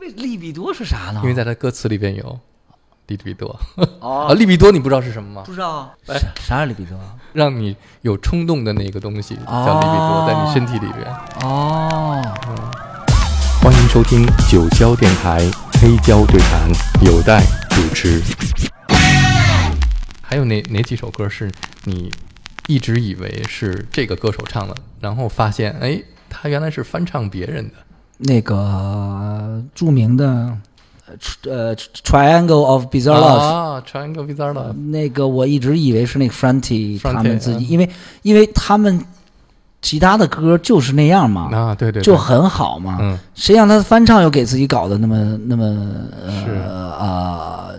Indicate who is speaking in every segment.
Speaker 1: 为利比多是啥呢？
Speaker 2: 因为在他歌词里边有利比多
Speaker 1: 哦
Speaker 2: 啊，利比多你不知道是什么吗
Speaker 1: 不？知道
Speaker 2: 哎
Speaker 1: 啥啥是利比多？
Speaker 2: 让你有冲动的那个东西
Speaker 1: 哦
Speaker 2: 叫利比多，在你身体里边。
Speaker 1: 哦，
Speaker 2: 欢迎收听九霄电台黑胶对谈，有待主持。还有哪哪几首歌是你一直以为是这个歌手唱的，然后发现哎，他原来是翻唱别人的？
Speaker 1: 那个著名的呃呃 Triangle of Bizarre Love。
Speaker 2: 啊，Triangle Bizarre Love。
Speaker 1: 那个我一直以为是那个 Fronty 他们自己，
Speaker 2: 嗯
Speaker 1: 因为因为他们其他的歌就是那样嘛，
Speaker 2: 啊，对对，对
Speaker 1: 就很好嘛。
Speaker 2: 嗯，
Speaker 1: 谁让他翻唱又给自己搞得那么那么
Speaker 2: 是
Speaker 1: 呃呃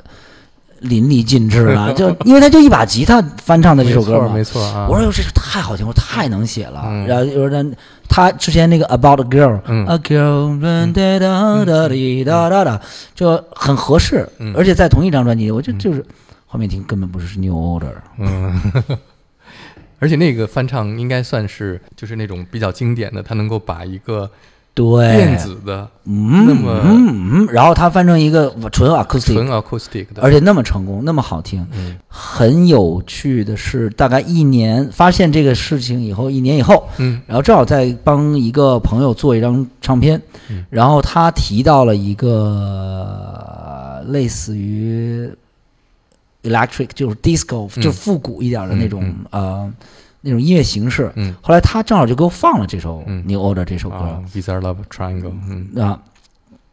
Speaker 1: 淋漓尽致了？就因为他就一把吉他翻唱的这首歌嘛
Speaker 2: 没。错啊。
Speaker 1: 我说哟，这个太好听，我太能写了。
Speaker 2: 嗯
Speaker 1: 然后有人他之前那个 About a Girl，、
Speaker 2: 嗯
Speaker 1: a girl，哒哒哒滴哒哒哒，就很合适。
Speaker 2: 嗯
Speaker 1: 而且在同一张专辑，我就就是后面听根本不是 New Order。
Speaker 2: 嗯，而且那个翻唱应该算是就是那种比较经典的，他能够把一个
Speaker 1: 对，
Speaker 2: 电子的。
Speaker 1: 嗯，
Speaker 2: 那么
Speaker 1: 嗯嗯，然后他翻成一个纯 acoustic，
Speaker 2: 纯 acoustic 的，
Speaker 1: 而且那么成功，那么好听。
Speaker 2: 嗯。
Speaker 1: 很有趣的是，大概一年发现这个事情以后，一年以后，
Speaker 2: 嗯。
Speaker 1: 然后正好在帮一个朋友做一张唱片，
Speaker 2: 嗯。
Speaker 1: 然后他提到了一个类似于 electric，就是 disco，、
Speaker 2: 嗯。
Speaker 1: 就复古一点的那种、
Speaker 2: 嗯。
Speaker 1: 呃那种音乐形式。
Speaker 2: 嗯。
Speaker 1: 后来他正好就给我放了这首
Speaker 2: 嗯。
Speaker 1: New Order 这首歌。
Speaker 2: 啊，Bizarre Love Triangle，嗯。
Speaker 1: 啊。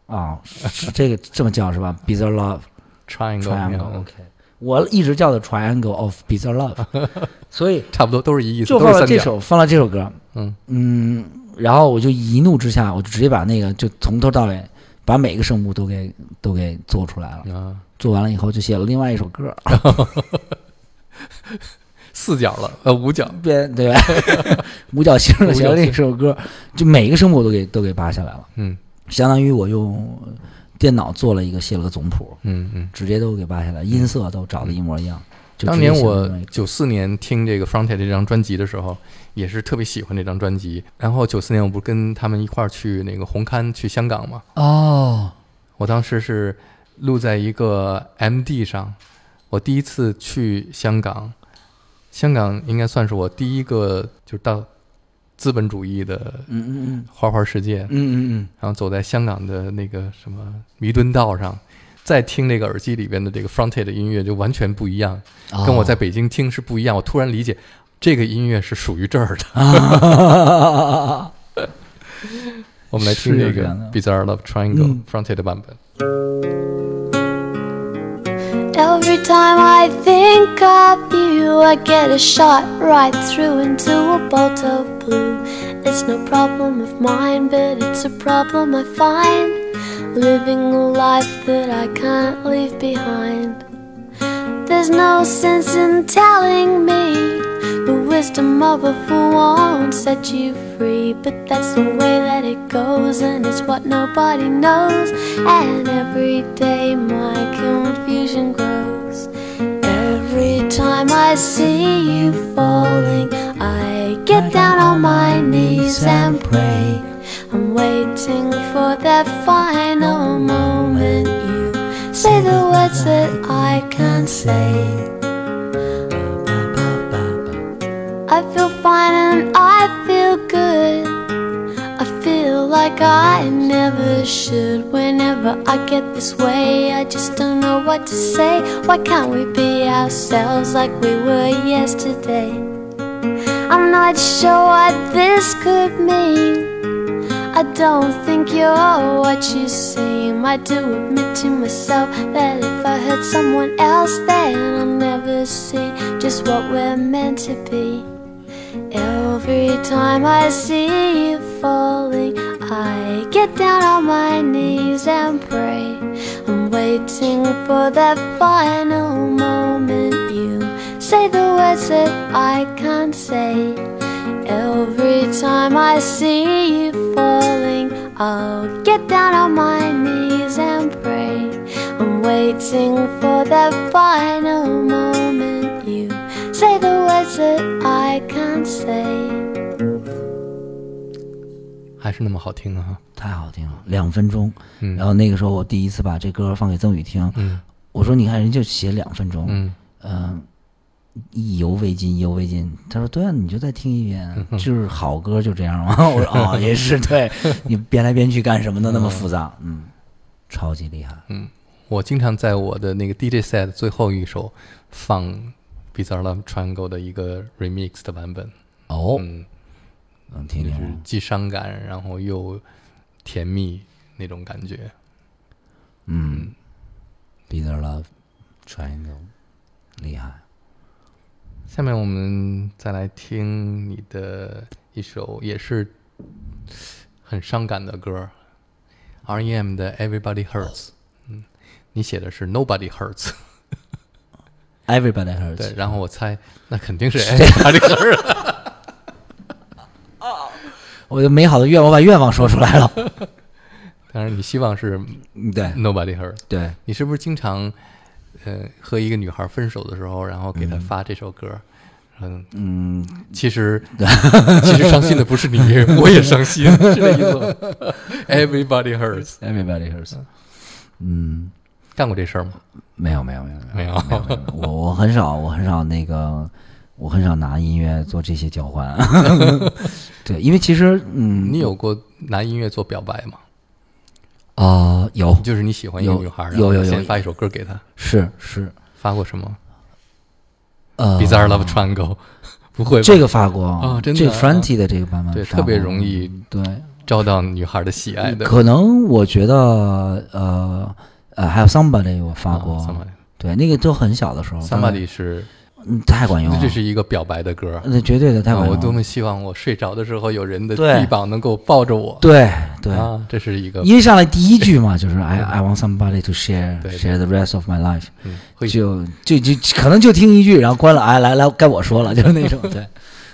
Speaker 1: 啊，是这个这么叫是吧？Bizarre Love。，Triangle，Triangle
Speaker 2: 嗯
Speaker 1: OK，我一直叫的 Triangle of Bizarre Love，所以
Speaker 2: 差不多都是一意思，
Speaker 1: 就放了这首，放了这首歌，
Speaker 2: 嗯。
Speaker 1: 嗯，然后我就一怒之下，我就直接把那个就从头到尾把每个声部都给都给做出来了。
Speaker 2: 啊，
Speaker 1: 做完了以后，就写了另外一首歌，
Speaker 2: 四角了，呃，五角，
Speaker 1: 边对吧？五角星的写了另一首歌，就每个声部都给都给扒下来了，
Speaker 2: 嗯
Speaker 1: 相当于我用电脑做了一个谢了个总谱，
Speaker 2: 嗯嗯。
Speaker 1: 直接都给扒下来，音色都找的一模一样。就
Speaker 2: 当年我九四年听这个 Fronted 这张专辑的时候，也是特别喜欢这张专辑。然后九四年我不是跟他们一块儿去那个红勘去香港嘛？
Speaker 1: 哦，
Speaker 2: 我当时是录在一个 MD 上，我第一次去香港，香港应该算是我第一个就是到资本主义的
Speaker 1: 嗯嗯嗯
Speaker 2: 花花世界，
Speaker 1: 嗯嗯嗯。
Speaker 2: 然后走在香港的那个什么弥敦道上，再听那个耳机里边的这个 Fronted 的音乐就完全不一样，
Speaker 1: 哦
Speaker 2: 跟我在北京听是不一样。我突然理解，这个音乐是属于这儿的。
Speaker 1: 啊，
Speaker 2: 我们来听这个 Bizarre Love Triangle
Speaker 1: 嗯
Speaker 2: Fronted 的版本。
Speaker 3: Every time I think of you, I get a shot right through into a bolt of blue. It's no problem of mine, but it's a problem I find. Living a life that I can't leave behind. There's no sense in telling me the wisdom of a fool won't set you free. But that's the way that it goes, and it's what nobody knows. And every day my confusion grows. Every time I see you falling, I get down on my knees and pray. I'm waiting for that final moment. Say the words that I can't say. I feel fine and I feel good. I feel like I never should. Whenever I get this way, I just don't know what to say. Why can't we be ourselves like we were yesterday? I'm not sure what this could mean. I don't think you're what you seem. I do admit to myself that if I hurt someone else, then I'll never see just what we're meant to be. Every time I see you falling, I get down on my knees and pray. I'm waiting for that final moment. You say the words that I can't say. Every time I see you falling, I'll get down on my knees and pray. I'm waiting for that final moment. You say the words that I can't say.
Speaker 2: 还是那么好听啊！
Speaker 1: 太好听了，两分钟。
Speaker 2: 嗯，
Speaker 1: 然后那个时候我第一次把这歌放给曾宇听，
Speaker 2: 嗯
Speaker 1: 我说你看人就写两分钟，
Speaker 2: 嗯
Speaker 1: 嗯，意犹未尽，意犹未尽。他说对啊，你就再听一遍，
Speaker 2: 嗯
Speaker 1: 就是好歌就这样嘛。我说哦，也是，对你编来编去干什么的那么复杂？嗯，超级厉害。
Speaker 2: 嗯我经常在我的那个 DJ set 最后一首放 Bizarre Love Triangle 的一个 remix 的版本。
Speaker 1: 哦，
Speaker 2: 嗯，
Speaker 1: 能听
Speaker 2: 就是
Speaker 1: 听？
Speaker 2: 既伤感，然后又甜蜜那种感觉。
Speaker 1: 嗯 the Love Triangle，厉害。
Speaker 2: 下面我们再来听你的一首也是很伤感的歌，R.E.M. 的 Everybody Hurts。嗯，你写的是 Nobody
Speaker 1: Hurts，Everybody hurts。
Speaker 2: 对，然后我猜那肯定是 Everybody Hurts。
Speaker 1: 我的美好的愿，我把愿望说出来了。
Speaker 2: 当然，你希望是
Speaker 1: 嗯对
Speaker 2: Nobody Hurts。
Speaker 1: 对，
Speaker 2: 你是不是经常呃和一个女孩分手的时候，然后给她发这首歌？嗯，
Speaker 1: 嗯，
Speaker 2: 其实 其实伤心的不是你，我也伤心，是这意思吗？Everybody hurts。
Speaker 1: Everybody hurts。嗯，
Speaker 2: 干过这事儿吗？
Speaker 1: 没有没有没有
Speaker 2: 没有
Speaker 1: 没有没有，我我很少我很少那个，我很少拿音乐做这些交换。对，因为其实嗯，
Speaker 2: 你有过拿音乐做表白吗？
Speaker 1: 啊、有。
Speaker 2: 就是你喜欢一个女孩，然
Speaker 1: 有有。有
Speaker 2: 发一首歌给她，
Speaker 1: 是是。
Speaker 2: 发过什么？
Speaker 1: 呃
Speaker 2: ？Bizarre Love Triangle，不会吧？
Speaker 1: 这个发过。
Speaker 2: 哦真的
Speaker 1: 这个
Speaker 2: 啊
Speaker 1: Franti 的这个版本
Speaker 2: 对，特别容易
Speaker 1: 对。
Speaker 2: 招到女孩的喜爱的。
Speaker 1: 可能我觉得呃呃还有 Somebody 我发过，
Speaker 2: 啊，Somebody。
Speaker 1: 对，那个就很小的时候
Speaker 2: Somebody 是，
Speaker 1: 嗯太管用了，
Speaker 2: 这是一个表白的歌。
Speaker 1: 那绝对的太
Speaker 2: 啊
Speaker 1: 管用了。
Speaker 2: 我多么希望我睡着的时候有人的臂膀能够抱着我。
Speaker 1: 对对，
Speaker 2: 啊，这是一个
Speaker 1: 因为上来第一句嘛，就是 I I want somebody to share share the rest of my life，
Speaker 2: 嗯，
Speaker 1: 就就就可能就听一句，然后关了，哎，来来该我说了，就是那种 对。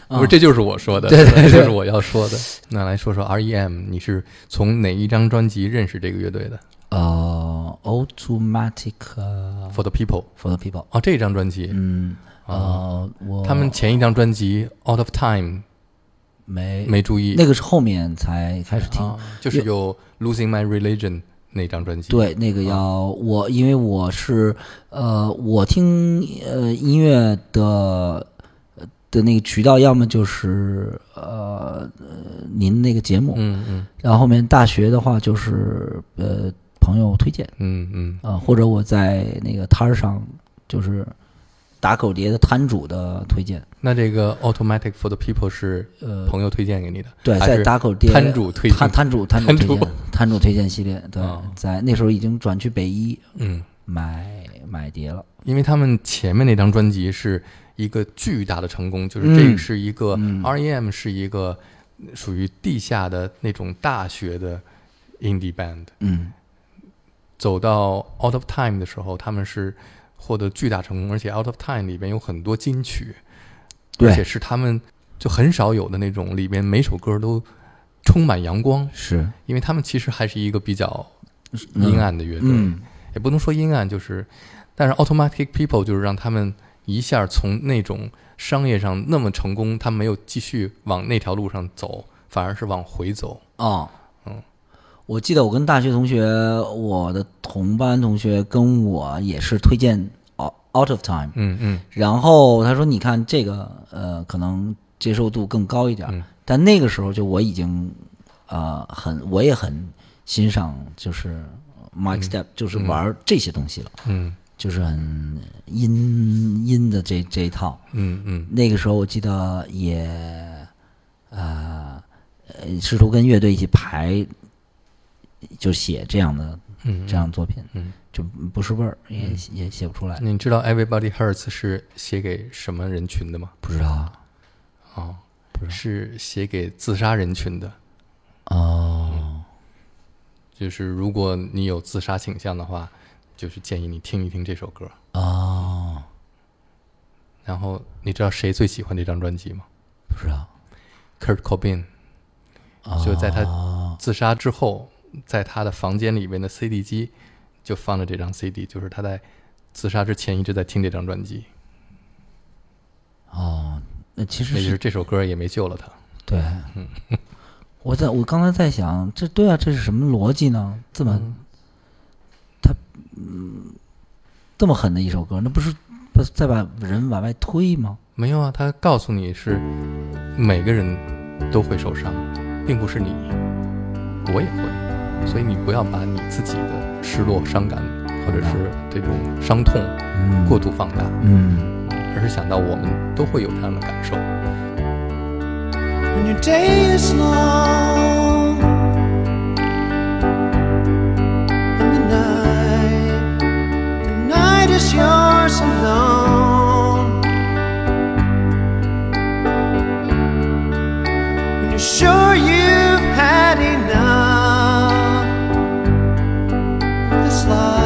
Speaker 2: 不是，这就是我说的，
Speaker 1: 对对对
Speaker 2: 这就是我要说的。那来说说 R.E.M，你是从哪一张专辑认识这个乐队的
Speaker 1: 呃，automatic 呃
Speaker 2: ？For the People。
Speaker 1: for the people，
Speaker 2: 哦，这张专辑，
Speaker 1: 嗯呃，我
Speaker 2: 他们前一张专辑《Out of Time》
Speaker 1: 没
Speaker 2: 没注意，
Speaker 1: 那个是后面才开始听，
Speaker 2: 啊就是有《Losing My Religion》那张专辑。
Speaker 1: 对，那个要我，因为我是呃，我听呃音乐的呃的那个渠道，要么就是呃呃您那个节目，
Speaker 2: 嗯嗯。
Speaker 1: 然后后面大学的话就是呃朋友推荐。
Speaker 2: 嗯嗯。
Speaker 1: 啊、呃或者我在那个摊儿上就是打口碟的摊主的推荐，
Speaker 2: 那这个《Automatic for the People》是
Speaker 1: 呃
Speaker 2: 朋友推荐给你的，
Speaker 1: 对，在打口碟
Speaker 2: 摊主推
Speaker 1: 摊摊主摊主推荐摊主推荐系列，对
Speaker 2: 哦，
Speaker 1: 在那时候已经转去北一
Speaker 2: 嗯，
Speaker 1: 买买碟了。
Speaker 2: 因为他们前面那张专辑是一个巨大的成功，就是这
Speaker 1: 嗯
Speaker 2: 个是一个、
Speaker 1: 嗯。
Speaker 2: R.E.M 是一个属于地下的那种大学的 indie band，
Speaker 1: 嗯。
Speaker 2: 走到 Out of Time 的时候，他们是获得巨大成功，而且 Out of Time 里边有很多金曲，而且是他们就很少有的那种，里边每首歌都充满阳光，
Speaker 1: 是。
Speaker 2: 因为他们其实还是一个比较阴暗的乐队，
Speaker 1: 嗯。
Speaker 2: 也不能说阴暗，就是，但是 Automatic People 就是让他们一下从那种商业上那么成功，他没有继续往那条路上走，反而是往回走。
Speaker 1: 哦，
Speaker 2: 嗯，
Speaker 1: 我记得我跟大学同学，我的同班同学跟我也是推荐 Out Out of Time，
Speaker 2: 嗯嗯。
Speaker 1: 然后他说你看这个呃可能接受度更高一点，
Speaker 2: 嗯。
Speaker 1: 但那个时候就我已经呃很我也很欣赏就是 Mike Step，、就是玩这些东西了，
Speaker 2: 嗯。
Speaker 1: 就是很阴阴的这这一套。
Speaker 2: 嗯嗯。
Speaker 1: 那个时候我记得也，呃，呃试图跟乐队一起排，就写这样的
Speaker 2: 嗯，
Speaker 1: 这样的作品，
Speaker 2: 嗯，
Speaker 1: 就不是味儿，也也写不出来。
Speaker 2: 你知道 Everybody Hurts 是写给什么人群的吗？
Speaker 1: 不知道啊
Speaker 2: 哦，
Speaker 1: 不是
Speaker 2: 是写给自杀人群的。
Speaker 1: 哦，
Speaker 2: 就是如果你有自杀倾向的话，就是建议你听一听这首歌。
Speaker 1: 哦，
Speaker 2: 然后你知道谁最喜欢这张专辑吗
Speaker 1: 不知道
Speaker 2: ，？Kurt Cobain。
Speaker 1: 哦
Speaker 2: 就在他自杀之后，在他的房间里面的 CD 机就放着这张 CD，就是他在自杀之前一直在听这张专辑，
Speaker 1: 哦，那其实
Speaker 2: 也就是是这首歌也没救了他。
Speaker 1: 对，我在我刚才在想，这对啊，这是什么逻辑呢？这么
Speaker 2: 嗯
Speaker 1: 这么狠的一首歌，那不是不是在把人往外推吗？
Speaker 2: 没有啊，他告诉你是每个人都会受伤，并不是你，我也会，所以你不要把你自己的失落、伤感，或者是这种伤痛，过度放大，
Speaker 1: 嗯，
Speaker 2: 而是想到我们都会有这样的感受。
Speaker 4: Yours alone. Of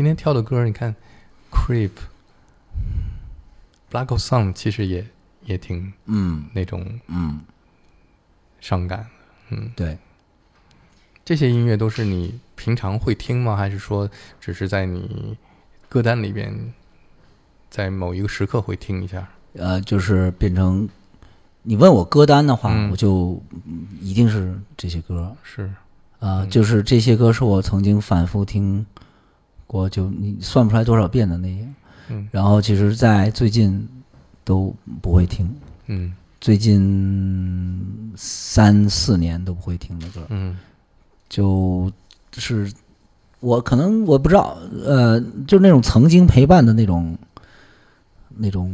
Speaker 2: 今天跳的歌，你看，Creep、Black s o n 其实也也挺
Speaker 1: 嗯。
Speaker 2: 那种
Speaker 1: 嗯，
Speaker 2: 伤感。嗯，
Speaker 1: 对，
Speaker 2: 这些音乐都是你平常会听吗？还是说只是在你歌单里边，在某一个时刻会听一下？
Speaker 1: 呃，就是变成你问我歌单的话，
Speaker 2: 嗯。
Speaker 1: 我就嗯一定是这些歌。
Speaker 2: 是，
Speaker 1: 啊、
Speaker 2: 嗯。
Speaker 1: 就是这些歌是我曾经反复听过，就你算不出来多少遍的那些。
Speaker 2: 嗯。
Speaker 1: 然后其实，在最近都不会听，
Speaker 2: 嗯。
Speaker 1: 最近三四年都不会听的歌，
Speaker 2: 嗯。
Speaker 1: 就是我可能我不知道，呃，就是那种曾经陪伴的那种那种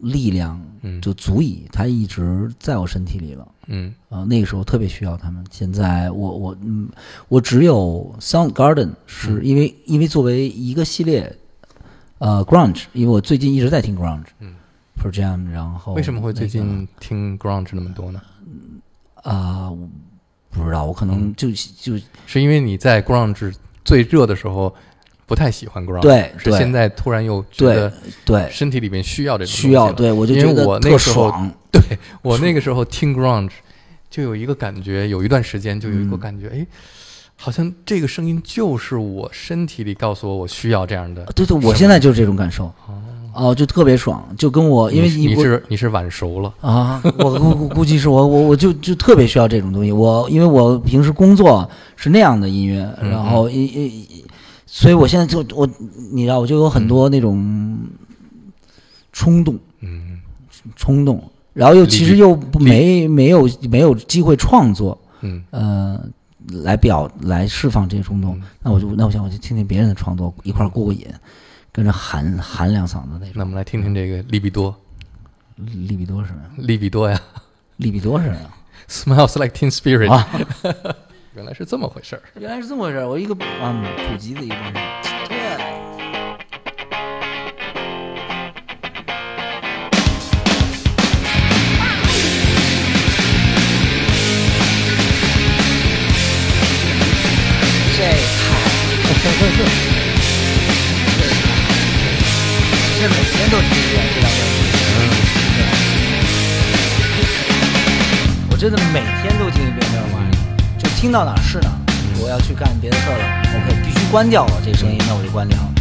Speaker 1: 力量，
Speaker 2: 嗯，
Speaker 1: 就足以它一直在我身体里了。
Speaker 2: 嗯
Speaker 1: 啊、那个时候特别需要他们。现在我我嗯，我只有 Soundgarden 是
Speaker 2: 嗯
Speaker 1: 因为、因为作为一个系列，呃，grunge，因为我最近一直在听 grunge，
Speaker 2: 嗯
Speaker 1: p e r Jam，然后
Speaker 2: 为什么会最近听 grunge 那么多呢？
Speaker 1: 啊、我不知道，我可
Speaker 2: 嗯
Speaker 1: 能就就是
Speaker 2: 因为你在 grunge 最热的时候不太喜欢 ground，
Speaker 1: 对对
Speaker 2: 是现在突然又觉
Speaker 1: 对
Speaker 2: 得
Speaker 1: 对
Speaker 2: 身体里面需要这种
Speaker 1: 需要，对我就
Speaker 2: 因为我那个时候。对我那个时候听 ground 就有一个感觉，有一段时间就有一个
Speaker 1: 嗯
Speaker 2: 感觉，哎、好像这个声音就是我身体里告诉我我需要这样的。
Speaker 1: 对对，我现在就是这种感受。哦，就特别爽，就跟我因为
Speaker 2: 你是你是你是晚熟了，
Speaker 1: 啊，我估估估计是我我我就就特别需要这种东西。我因为我平时工作是那样的音乐，
Speaker 2: 嗯
Speaker 1: 然后一一，所以我现在就我你知道，我就有很多那种冲动
Speaker 2: 嗯
Speaker 1: 冲动，然后又其实又不没没有没有机会创作，
Speaker 2: 嗯
Speaker 1: 呃，来表来释放这些冲动。
Speaker 2: 嗯
Speaker 1: 那我就那我想我就听听别人的创作，一块儿过过瘾，跟着喊喊两嗓子那种。
Speaker 2: 那我们来听听这个利比多，
Speaker 1: 利比多是什么呀？
Speaker 2: 利比多呀
Speaker 1: 利比多是什么呀
Speaker 2: ？，Smells Like Teen Spirit，、
Speaker 1: 啊。
Speaker 2: 原来是这么回事儿。
Speaker 1: 原来是这么回事儿，我一个嗯普及的一个东西。对。这太，这每天都听一遍这张专辑。我真的每天都听一遍这张专辑，就听到哪是哪。我要去干别的事儿了，OK，必须关掉了这声音，那我就关掉了。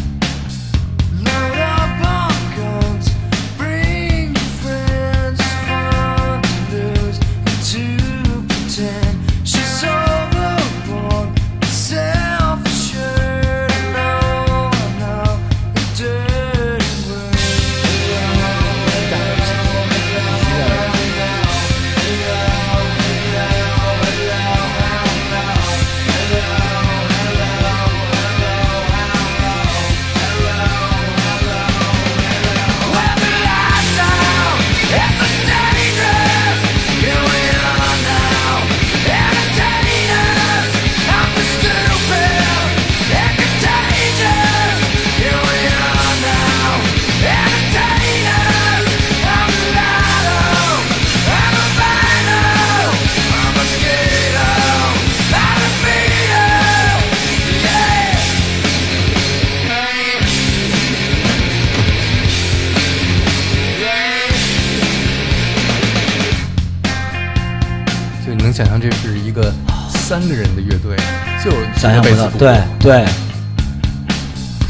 Speaker 2: 三个人的乐队，就
Speaker 1: 想象不到，对对，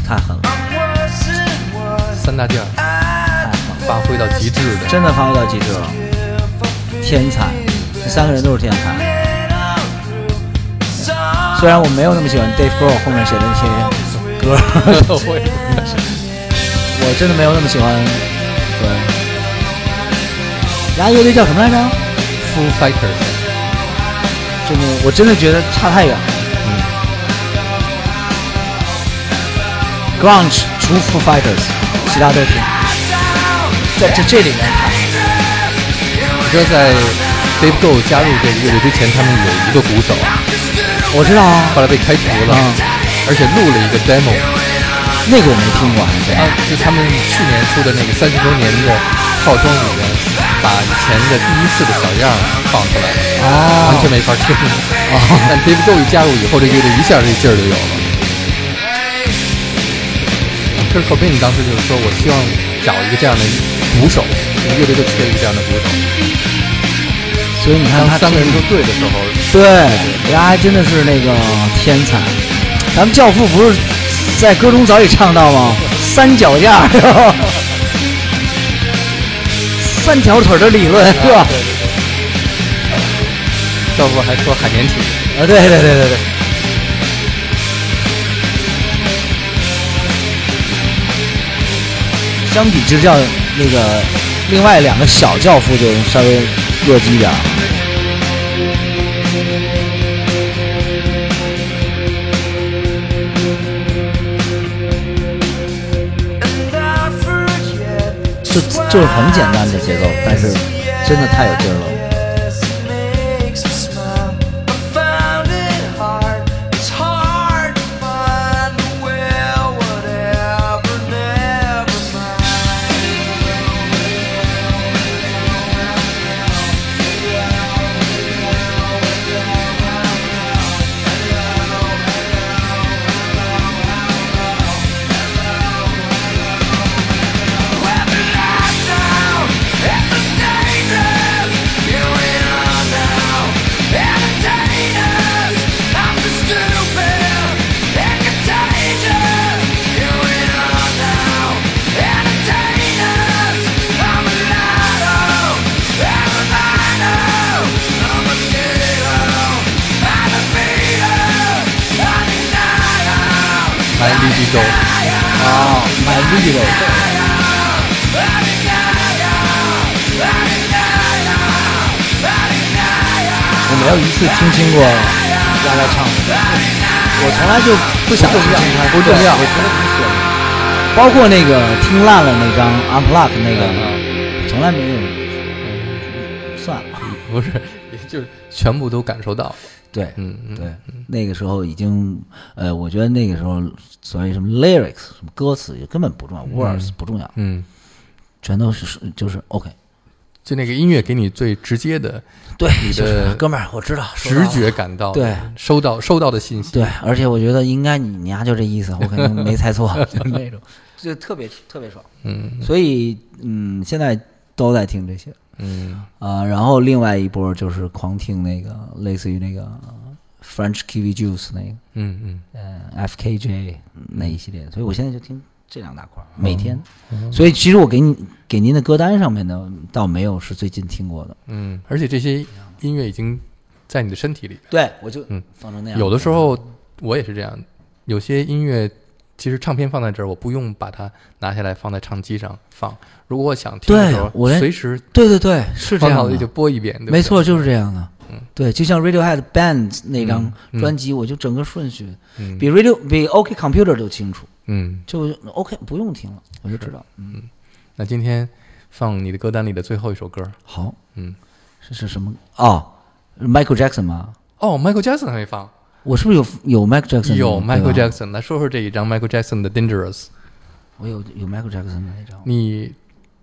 Speaker 1: 太狠了.
Speaker 2: 三大件儿
Speaker 1: 太狠了，
Speaker 2: 发挥到极致的，
Speaker 1: 真的发挥到极致了，天才，这三个人都是天才。虽然我没有那么喜欢 Dave Grohl 后面写的那些歌，
Speaker 2: 我
Speaker 1: 真的没有那么喜欢。对，然后乐队叫什么来着
Speaker 2: ？Foo Fighters，
Speaker 1: 真的，我真的觉得差太远了。Grunge 除 Foo Fighters，其他都挺。在这这里面看，
Speaker 2: 你知道在 Dave Grohl 加入这个乐队之前，他们有一个鼓手，
Speaker 1: 我知道啊，
Speaker 2: 后来被开除了，
Speaker 1: 嗯。
Speaker 2: 而且录了一个 demo，
Speaker 1: 那个我没听过，还是
Speaker 2: 啊，就他们去年出的那个三十周年的套装里面把以前的第一次的小样放出来，
Speaker 1: 哦
Speaker 2: 完全没法听。但 David Bowie 加入以后，这乐队一下这劲儿就有了。可是 Cobain 当时就是说，我希望找一个这样的鼓手，这个乐队就缺一个这样的鼓手。
Speaker 1: 所以你看他
Speaker 2: 当三个人都对的时候，
Speaker 1: 对，人家还真的是那个天才。咱们教父不是在歌中早已唱到吗？三脚架？三条腿的理论是吧？
Speaker 2: 教父还说海绵体。
Speaker 1: 啊，对对对对对。相比之下，那个另外两个小教父就稍微弱鸡一点就就是很简单的节奏，但是真的太有劲儿了。啊，My Video，我没有一次听清过丫丫唱的，我从来就不想听他，
Speaker 2: 不重要
Speaker 1: 我觉得不选。包括那个听烂了那张 Unplugged 那个，从来没有。算了，
Speaker 2: 不是，也就是全部都感受到。
Speaker 1: 对，
Speaker 2: 嗯嗯，
Speaker 1: 对，那个时候已经，呃，我觉得那个时候所谓什么 lyrics 什么歌词也根本不重要，words 不重要，
Speaker 2: 嗯，
Speaker 1: 全都是就是 OK。
Speaker 2: 就那个音乐给你最直接的
Speaker 1: 对，
Speaker 2: 你
Speaker 1: 就是
Speaker 2: 的
Speaker 1: 哥们儿，我知道，
Speaker 2: 直觉感到，
Speaker 1: 对，
Speaker 2: 收到收到的信息，
Speaker 1: 对，而且我觉得应该你你丫就这意思，我肯定 没猜错，就那种，就特别特别爽。
Speaker 2: 嗯。
Speaker 1: 所以嗯，现在都在听这些
Speaker 2: 嗯
Speaker 1: 啊、然后另外一波就是狂听那个类似于那个 French Kiwi Juice 那个，
Speaker 2: 嗯嗯
Speaker 1: 呃 FKJ 那一系列，所以我现在就听这两大块儿，每天。
Speaker 2: 嗯
Speaker 1: 所以其实我给你给您的歌单上面呢，倒没有是最近听过的。
Speaker 2: 嗯，而且这些音乐已经在你的身体里边。
Speaker 1: 对，我就
Speaker 2: 嗯
Speaker 1: 放成那样。
Speaker 2: 有的时候我也是这样，有些音乐其实唱片放在这儿，我不用把它拿下来放在唱机上放。如果我想听的时候，
Speaker 1: 我
Speaker 2: 随时
Speaker 1: 对对对，是这样的。
Speaker 2: 脑子里就播一遍，对对？
Speaker 1: 没错，就是这样的。
Speaker 2: 嗯
Speaker 1: 对，就像 Radiohead Band 那张专辑，我就整个顺序。
Speaker 2: 嗯。
Speaker 1: 比 Radio 比 OK Computer 都清楚，
Speaker 2: 嗯。
Speaker 1: 就 OK 不用听了，我就知道。嗯，
Speaker 2: 那今天放你的歌单里的最后一首歌，
Speaker 1: 好，
Speaker 2: 嗯，
Speaker 1: 是是什么？哦，Michael Jackson 吗？
Speaker 2: 哦，Michael Jackson 还没放，
Speaker 1: 我是不是有有 Michael Jackson？
Speaker 2: 有 Michael Jackson，来说说这一张 Michael Jackson 的 Dangerous。
Speaker 1: 我有有 Michael Jackson 的那张。
Speaker 2: 你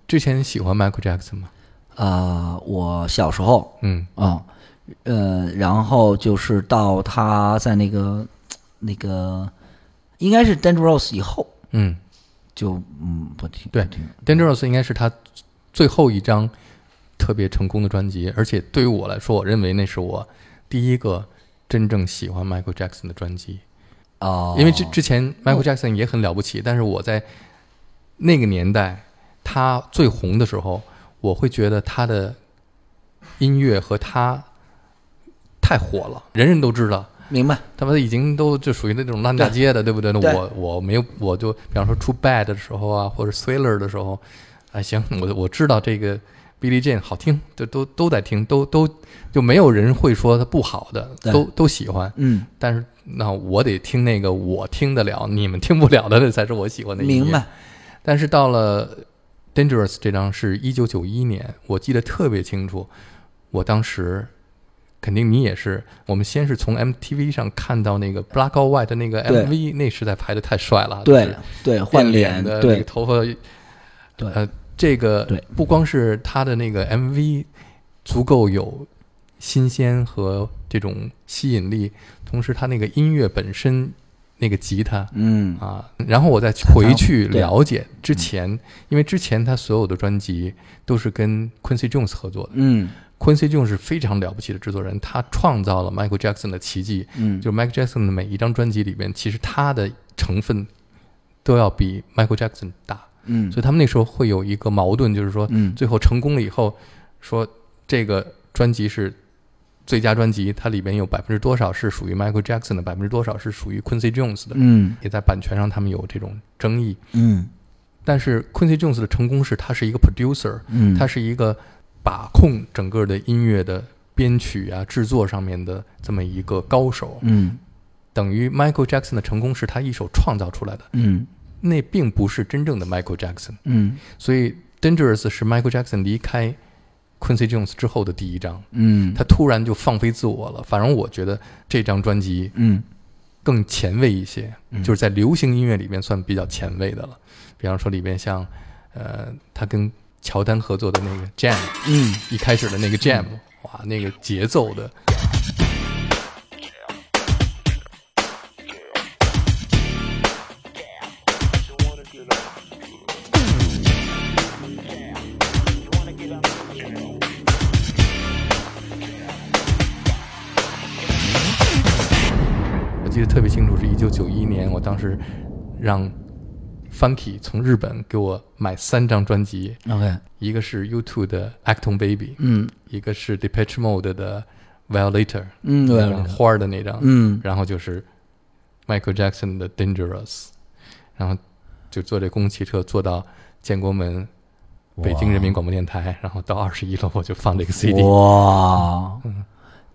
Speaker 2: 之前喜欢 Michael Jackson 吗？
Speaker 1: 啊，我小时候
Speaker 2: 嗯
Speaker 1: 啊，呃，然后就是到他在那个那个应该是 Dangerous 以后，
Speaker 2: 嗯
Speaker 1: 就嗯不听
Speaker 2: 对
Speaker 1: 听。
Speaker 2: ，Dangerous 应该是他最后一张特别成功的专辑，而且对于我来说，我认为那是我第一个真正喜欢 Michael Jackson 的专辑。
Speaker 1: 哦，
Speaker 2: 因为之之前 Michael Jackson 也很了不起，但是我在那个年代他最红的时候，我会觉得他的音乐和他太火了，人人都知道。
Speaker 1: 明白，
Speaker 2: 他们已经都就属于那种烂大街的，对不对？那
Speaker 1: 对
Speaker 2: 我我没有，我就比方说出 Bad 的时候啊，或者 Thriller 的时候，啊行，我我知道这个 Billie Jean 好听，都都都在听，都都就没有人会说它不好的，都都喜欢。
Speaker 1: 嗯，
Speaker 2: 但是那我得听那个我听得了，你们听不了的，那 才是我喜欢的音乐。
Speaker 1: 明白。
Speaker 2: 但是到了 Dangerous 这张是一九九一年，我记得特别清楚，我当时肯定你也是，我们先是从 MTV 上看到那个 Black or White 的那个 MV，那实在拍的太帅了，
Speaker 1: 对对，换
Speaker 2: 脸
Speaker 1: 脸，
Speaker 2: 的那
Speaker 1: 对
Speaker 2: 个头发，
Speaker 1: 对，
Speaker 2: 呃，这个
Speaker 1: 对。
Speaker 2: 不光是他的那个 MV 足够有新鲜和这种吸引力，同时他那个音乐本身那个吉他
Speaker 1: 嗯。
Speaker 2: 啊，然后我再回去了解之前，因为之前他所有的专辑都是跟 Quincy Jones 合作的
Speaker 1: 嗯
Speaker 2: ，Quincy Jones 是非常了不起的制作人，他创造了 Michael Jackson 的奇迹，
Speaker 1: 嗯，
Speaker 2: 就是 Michael Jackson 的每一张专辑里边，其实他的成分都要比 Michael Jackson 大，
Speaker 1: 嗯。
Speaker 2: 所以他们那时候会有一个矛盾，就是说，
Speaker 1: 嗯。
Speaker 2: 最后成功了以后，说这个专辑是最佳专辑，它里边有百分之多少是属于 Michael Jackson 的，百分之多少是属于 Quincy Jones 的，
Speaker 1: 嗯。
Speaker 2: 也在版权上他们有这种争议。
Speaker 1: 嗯。
Speaker 2: 但是 Quincy Jones 的成功是他是一个 producer，
Speaker 1: 嗯，
Speaker 2: 他是一个把控整个的音乐的编曲啊、制作上面的这么一个高手。
Speaker 1: 嗯。
Speaker 2: 等于 Michael Jackson 的成功是他一手创造出来的，
Speaker 1: 嗯
Speaker 2: 那并不是真正的 Michael Jackson。
Speaker 1: 嗯
Speaker 2: 所以 Dangerous 是 Michael Jackson 离开 Quincy Jones 之后的第一张，
Speaker 1: 嗯，
Speaker 2: 他突然就放飞自我了。反正我觉得这张专辑
Speaker 1: 嗯
Speaker 2: 更前卫一些，
Speaker 1: 嗯
Speaker 2: 就是在流行音乐里面算比较前卫的了。比方说里边像呃，他跟乔丹合作的那个 Jam，
Speaker 1: 嗯
Speaker 2: 一开始的那个 Jam，哇，那个节奏的。特别清楚，是一九九一年，我当时让 Funky 从日本给我买三张专辑
Speaker 1: ，，OK，
Speaker 2: 一个是 U2 的 Acton Baby，
Speaker 1: 嗯。
Speaker 2: 一个是 Depeche Mode 的 Violator，
Speaker 1: 嗯，对
Speaker 2: 花儿的那张，
Speaker 1: 嗯。
Speaker 2: 然后就是 Michael Jackson 的 Dangerous，然后就坐这公共汽车坐到建国门北京人民广播电台，然后到二十一楼我就放这个 CD。
Speaker 1: 哇，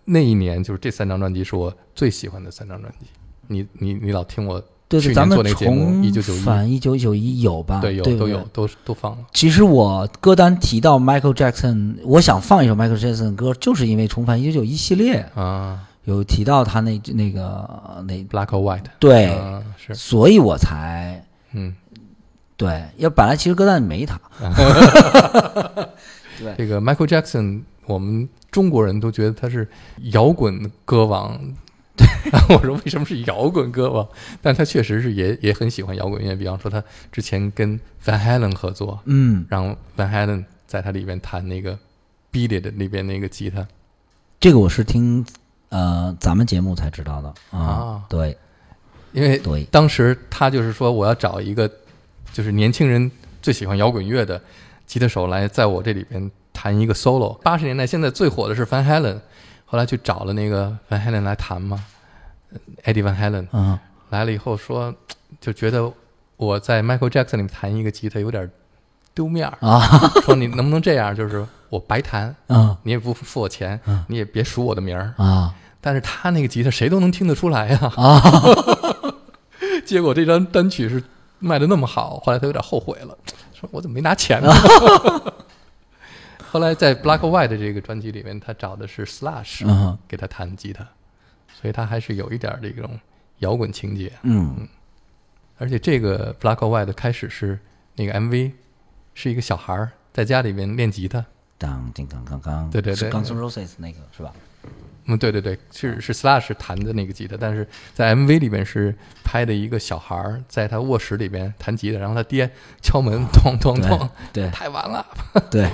Speaker 2: 那一年就是这三张专辑是我最喜欢的三张专辑。你你你老听我
Speaker 1: 对对，咱们重
Speaker 2: 1991
Speaker 1: 返一九九一有吧？
Speaker 2: 对有都有都都放了。
Speaker 1: 其实我歌单提到 Michael Jackson，我想放一首 Michael Jackson 的歌，就是因为重返一九九一系列
Speaker 2: 啊
Speaker 1: 有提到他那那个那
Speaker 2: ，Black or White，
Speaker 1: 对，
Speaker 2: 啊是
Speaker 1: 所以我才
Speaker 2: 嗯，
Speaker 1: 对。要本来其实歌单里没他，对
Speaker 2: 这个 Michael Jackson，我们中国人都觉得他是摇滚歌王。然 后我说为什么是摇滚歌王？但他确实是也也很喜欢摇滚乐。比方说他之前跟 Van Halen 合作，
Speaker 1: 嗯，
Speaker 2: 让 Van Halen 在他里边弹那个 Beat It 里边那个吉他。
Speaker 1: 这个我是听呃咱们节目才知道的啊
Speaker 2: 啊，
Speaker 1: 对
Speaker 2: 因为
Speaker 1: 对，
Speaker 2: 当时他就是说我要找一个就是年轻人最喜欢摇滚乐的吉他手来在我这里边弹一个 solo。八十年代现在最火的是 Van Halen，后来去找了那个 Van Halen 来谈嘛，Eddie Van Halen
Speaker 1: 嗯。
Speaker 2: 来了以后说 就觉得我在 Michael Jackson 里面弹一个吉他有点丢面儿，
Speaker 1: 啊。
Speaker 2: 说你能不能这样，就是我白弹，
Speaker 1: 啊
Speaker 2: 你也不付我钱
Speaker 1: 嗯，
Speaker 2: 你也别数我的名儿。
Speaker 1: 啊。
Speaker 2: 但是他那个吉他谁都能听得出来呀、
Speaker 1: 啊！
Speaker 2: 结果这张单曲是卖的那么好，后来他有点后悔了，说我怎么没拿钱呢？后来在 Black or White 这个专辑里面，他找的是 Slash
Speaker 1: 嗯。
Speaker 2: 给他弹吉他，所以他还是有一点这种摇滚情节。
Speaker 1: 嗯。
Speaker 2: 而且这个 Black or White 开始是那个 MV 是一个小孩儿在家里面练吉他，
Speaker 1: 当叮当当当，
Speaker 2: 对对对。
Speaker 1: 是 Guns N' Roses 那个是吧？
Speaker 2: 嗯，对对对，是是 Slash 弹的那个吉他，但是在 MV 里面是拍的一个小孩儿在他卧室里边弹吉他，然后他爹敲门，咚咚咚，
Speaker 1: 对。
Speaker 2: 太晚了，
Speaker 1: 对，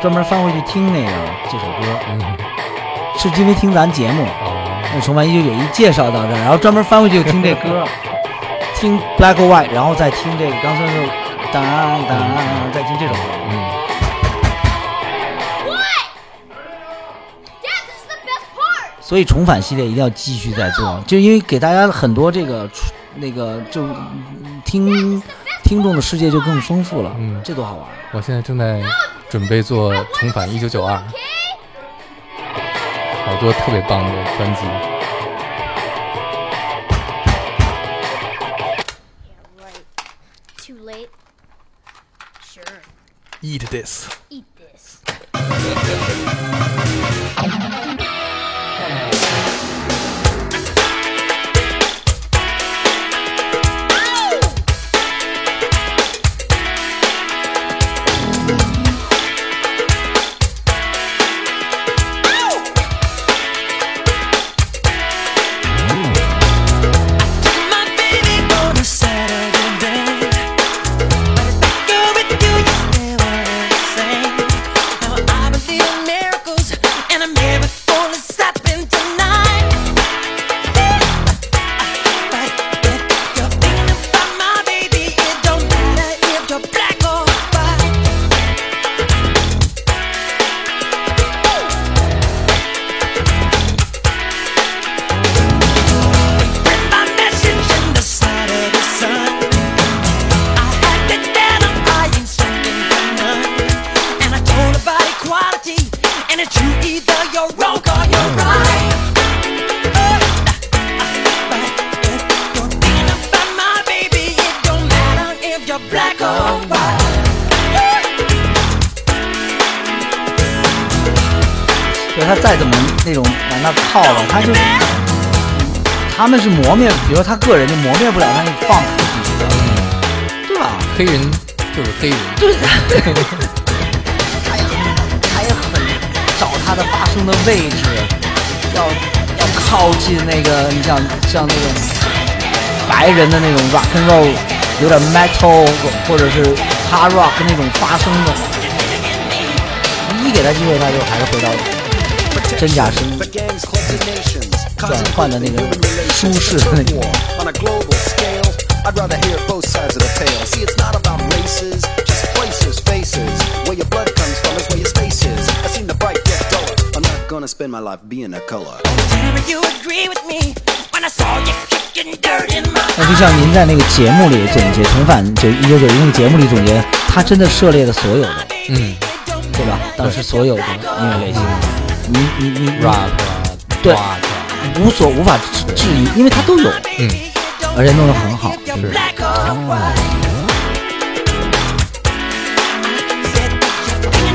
Speaker 1: 专门翻回去听那个这首歌，
Speaker 2: 嗯，
Speaker 1: 是因为听咱节目，
Speaker 2: 哦，
Speaker 1: 那重返一九九一介绍到这儿，然后专门翻回去听这歌，听 Black or White，然后再听这个刚才就当当当，再听这首歌。
Speaker 2: 嗯
Speaker 3: ，Dad, this is the best part!
Speaker 1: 所以重返系列一定要继续再做，就因为给大家很多这个那个就嗯听听众的世界就更丰富了，
Speaker 2: 嗯
Speaker 1: 这多好玩！
Speaker 2: 我现在正在准备做《重返一九九二》，好多特别棒的专辑。
Speaker 3: Too late? Sure.
Speaker 2: Eat this。
Speaker 3: Eat this.
Speaker 1: 他再怎么那种往那靠了，他就他们是磨灭，比如说他个人就磨灭不了他那放底子，对吧？
Speaker 2: 黑人就是黑人，
Speaker 1: 对，他也很他也很找他的发声的位置，要要靠近那个，你像像那种白人的那种 rock and roll，有点 metal 或者是 hard rock 那种发声的，你一给他机会，他就还是回到真假声转换的那个舒适的那种。
Speaker 5: On a global scale, I'd rather hear both sides of the tale. See, it's not about races, just places, faces. Where your blood comes from is where your space is. I've seen the bright get duller. I'm not gonna spend my life being a color.
Speaker 6: Never you agree with me when I saw you kicking dirt in my
Speaker 1: 那就像您在那个节目里总结重返就一九九一那个节目里总结，他真的涉猎了所有的，
Speaker 2: 嗯
Speaker 1: 对吧？当时所有的音乐类型，你你你
Speaker 2: ，rap，
Speaker 1: 对无所无法质疑，因为他都有，
Speaker 2: 嗯，
Speaker 1: 而且弄得很好。
Speaker 2: 是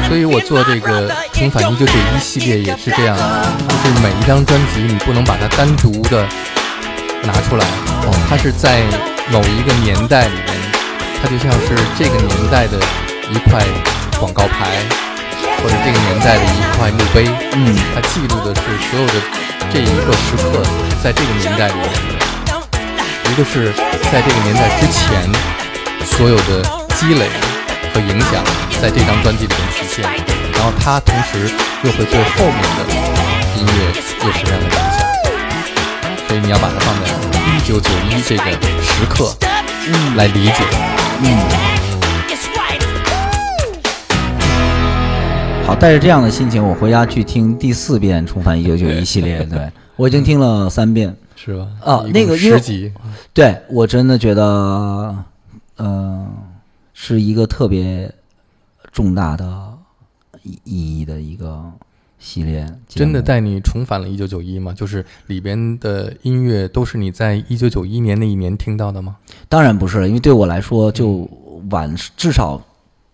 Speaker 2: 所以我做这个重返一九九一系列也是这样，就是每一张专辑你不能把它单独的拿出来，哦，它是在某一个年代里面，它就像是这个年代的一块广告牌，或者这个年代的一块墓碑，
Speaker 1: 嗯。
Speaker 2: 它记录的是所有的这一个时刻在这个年代里面的，一个是在这个年代之前所有的积累和影响，在这张专辑里面体现，然后它同时又会对后面的音乐有什么样的影响，所以你要把它放在一九九一这个时刻
Speaker 1: 嗯
Speaker 2: 来理解。
Speaker 1: 嗯好，带着这样的心情，我回家去听第四遍《重返一九九一》系列。对我已经听了三遍。
Speaker 2: 是吧？
Speaker 1: 啊那个
Speaker 2: 十集，
Speaker 1: 对我真的觉得，呃，是一个特别重大的意意义的一个系列。
Speaker 2: 真的带你重返了一九九一吗？就是里边的音乐都是你在一九九一年那一年听到的吗？
Speaker 1: 当然不是了，因为对我来说就晚，至少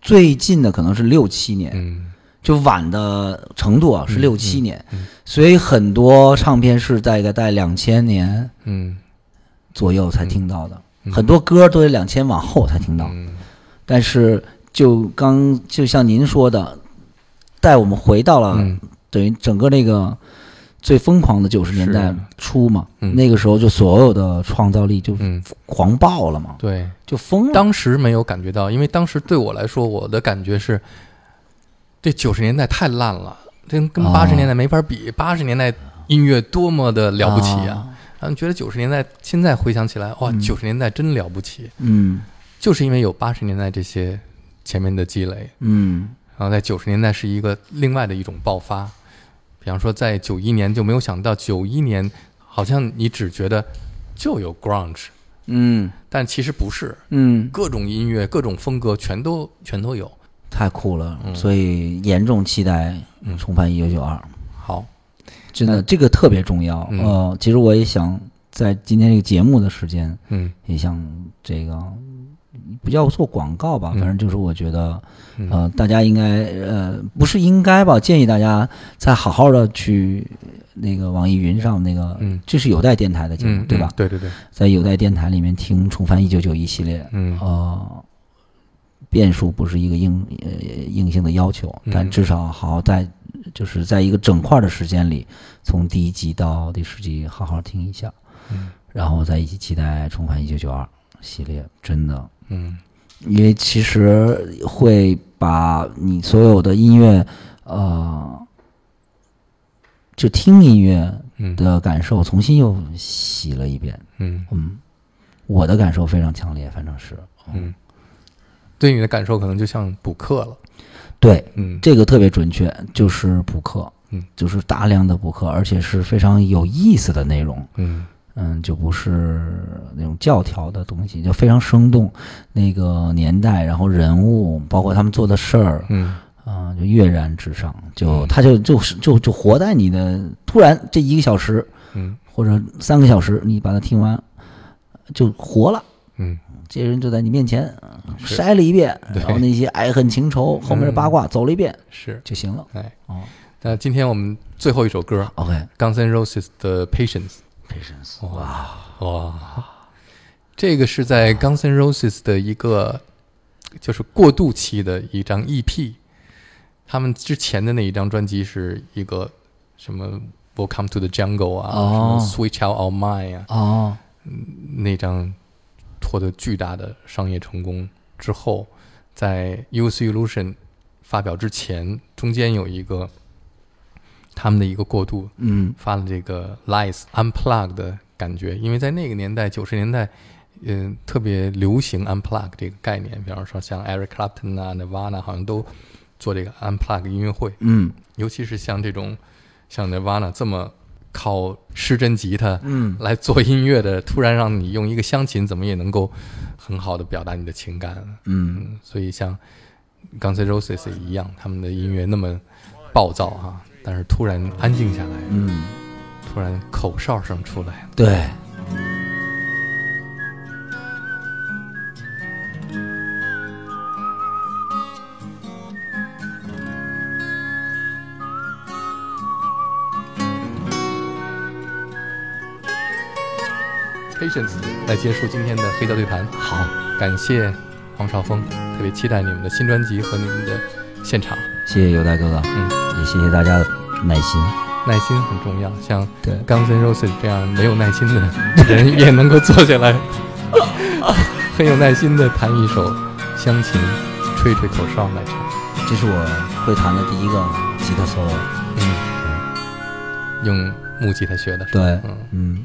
Speaker 1: 最近的可能是六七年，
Speaker 2: 嗯
Speaker 1: 就晚的程度啊是六七年，
Speaker 2: 嗯。
Speaker 1: 所以很多唱片是大概在两千年
Speaker 2: 嗯。
Speaker 1: 左右才听到的，
Speaker 2: 嗯
Speaker 1: 很多歌都得两千往后才听到。
Speaker 2: 嗯。
Speaker 1: 但是就刚就像您说的，带我们回到了、
Speaker 2: 嗯。
Speaker 1: 等于整个那个最疯狂的九十年代初嘛，
Speaker 2: 嗯。
Speaker 1: 那个时候就所有的创造力就
Speaker 2: 嗯，
Speaker 1: 狂暴了嘛，
Speaker 2: 对，
Speaker 1: 就疯了。
Speaker 2: 当时没有感觉到，因为当时对我来说，我的感觉是，这九十年代太烂了，这跟
Speaker 1: 哦
Speaker 2: 八十年代没法比。八十年代音乐多么的了不起呀、
Speaker 1: 啊
Speaker 2: 然后觉得九十年代，现在回想起来，哇，
Speaker 1: 嗯
Speaker 2: 九十年代真了不起，
Speaker 1: 嗯
Speaker 2: 就是因为有八十年代这些前面的积累，
Speaker 1: 嗯
Speaker 2: 然后在九十年代是一个另外的一种爆发。比方说，在九一年就没有想到，九一年好像你只觉得就有 grunge，
Speaker 1: 嗯
Speaker 2: 但其实不是，
Speaker 1: 嗯，
Speaker 2: 各种音乐、各种风格全都全都有。
Speaker 1: 太酷了，
Speaker 2: 嗯。
Speaker 1: 所以严重期待
Speaker 2: 嗯。
Speaker 1: 重返一九九二，
Speaker 2: 好，
Speaker 1: 真的这个特别重要。
Speaker 2: 嗯。
Speaker 1: 呃，其实我也想在今天这个节目的时间，
Speaker 2: 嗯。
Speaker 1: 也想这个不叫做广告吧，
Speaker 2: 嗯。
Speaker 1: 反正就是我觉得，
Speaker 2: 嗯。
Speaker 1: 呃，大家应该呃不是应该吧，建议大家再好好的去那个网易云上那个，
Speaker 2: 嗯。
Speaker 1: 这是有带电台的节目、
Speaker 2: 嗯，
Speaker 1: 对吧？
Speaker 2: 嗯？对对对，
Speaker 1: 在有带电台里面听《重返一九九一》系列，
Speaker 2: 嗯。
Speaker 1: 呃，变数不是一个硬呃硬性的要求，
Speaker 2: 嗯。
Speaker 1: 但至少好好在就是在一个整块的时间里，从第一集到第十集好好听一下，
Speaker 2: 嗯。
Speaker 1: 然后再一起期待《重返一九九二》系列，真的，
Speaker 2: 嗯。
Speaker 1: 因为其实会把你所有的音乐，呃，就听音乐
Speaker 2: 嗯。
Speaker 1: 的感受重新又洗了一遍，
Speaker 2: 嗯。
Speaker 1: 嗯，我的感受非常强烈，反正是，
Speaker 2: 嗯，对你的感受可能就像补课了。
Speaker 1: 对，
Speaker 2: 嗯。
Speaker 1: 这个特别准确，就是补课，
Speaker 2: 嗯，
Speaker 1: 就是大量的补课，而且是非常有意思的内容，
Speaker 2: 嗯。
Speaker 1: 嗯，就不是那种教条的东西，就非常生动，那个年代，然后人物，包括他们做的事儿，
Speaker 2: 嗯。
Speaker 1: 啊、就跃然纸上，就
Speaker 2: 嗯。
Speaker 1: 他就就是就就活在你的突然这一个小时
Speaker 2: 嗯。
Speaker 1: 或者三个小时，你把它听完，就活了。
Speaker 2: 嗯
Speaker 1: 这些人就在你面前
Speaker 2: 是。
Speaker 1: 筛了一遍，然后那些爱恨情仇后面的八卦走了一遍
Speaker 2: 是。
Speaker 1: 就行了。
Speaker 2: 哎，
Speaker 1: 哦，
Speaker 2: 那今天我们最后一首歌 OK，，Guns N' Roses 的《Patience》。
Speaker 1: Patience，
Speaker 2: 哇。哇，这个是在 Guns N' Roses 的一个就是过渡期的一张 EP。他们之前的那一张专辑是一个什么 Welcome to the Jungle 啊，
Speaker 1: 哦。
Speaker 2: 什么 Switch Out Our Mind 啊，
Speaker 1: 哦，
Speaker 2: 那张获得巨大的商业成功之后，在 Use Illusion 发表之前，中间有一个他们的一个过渡，
Speaker 1: 嗯。
Speaker 2: 发了这个 Lies Unplug 的感觉，因为在那个年代，九十年代，嗯、特别流行 Unplug 这个概念，比方说像 Eric Clapton 啊、Nirvana 好像都做这个 Unplug 音乐会，
Speaker 1: 嗯。
Speaker 2: 尤其是像这种像 Nirvana 这么靠失真吉他
Speaker 1: 嗯。
Speaker 2: 来做音乐的，突然让你用一个乡琴，怎么也能够很好的表达你的情感。
Speaker 1: 嗯。
Speaker 2: 嗯，所以像 N' Roses 也一样，他们的音乐那么暴躁哈、但是突然安静下来，
Speaker 1: 嗯，
Speaker 2: 突然口哨声出来，
Speaker 1: 对，
Speaker 2: Patience 来结束今天的黑胶对谈。
Speaker 1: 好，
Speaker 2: 感谢黄少峰，特别期待你们的新专辑和你们的现场，
Speaker 1: 谢谢尤大哥哥，
Speaker 2: 嗯，
Speaker 1: 也谢谢大家的耐心。
Speaker 2: 耐心很重要。像
Speaker 1: 对
Speaker 2: Guns N' Roses 这样没有耐心的人也能够坐下来，很有耐心的弹一首乡情，吹吹口哨来唱。
Speaker 1: 这是我会弹的第一个吉他 solo。
Speaker 2: 嗯，用木吉他学的。
Speaker 1: 对
Speaker 2: 嗯，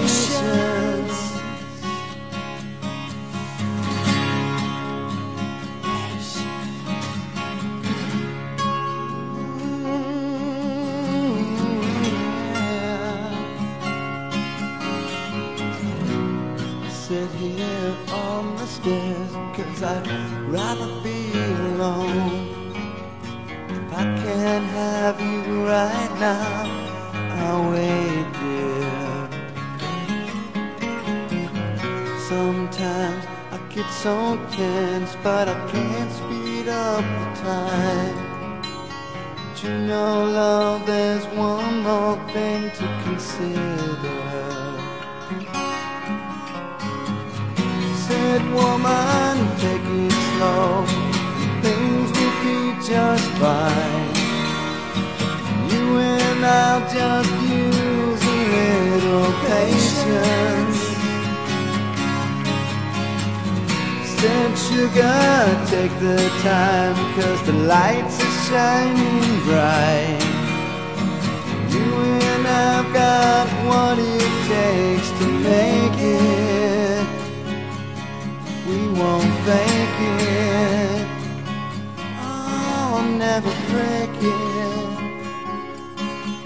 Speaker 4: Never break it.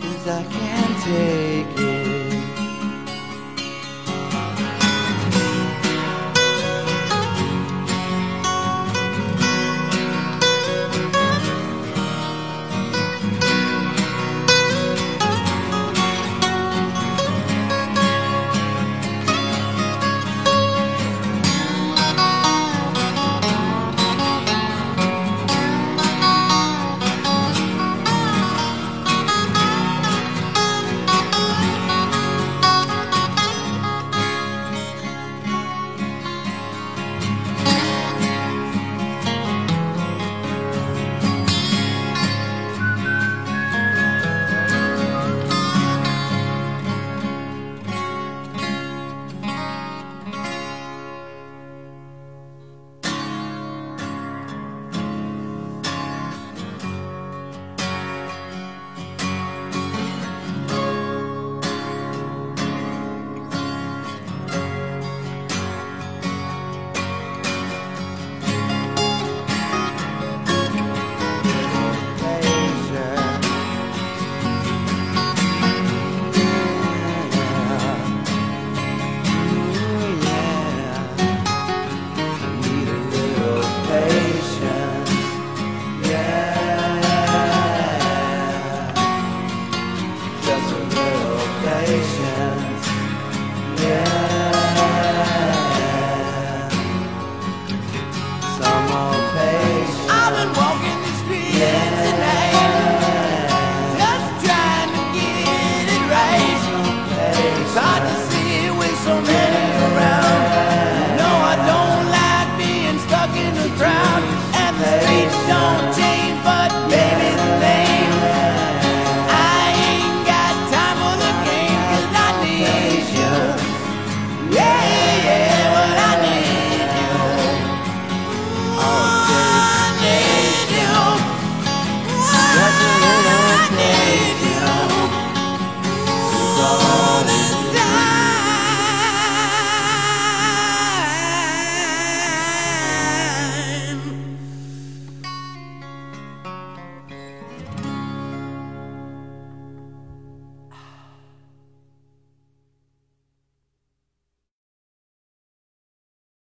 Speaker 4: Cause I can't take it.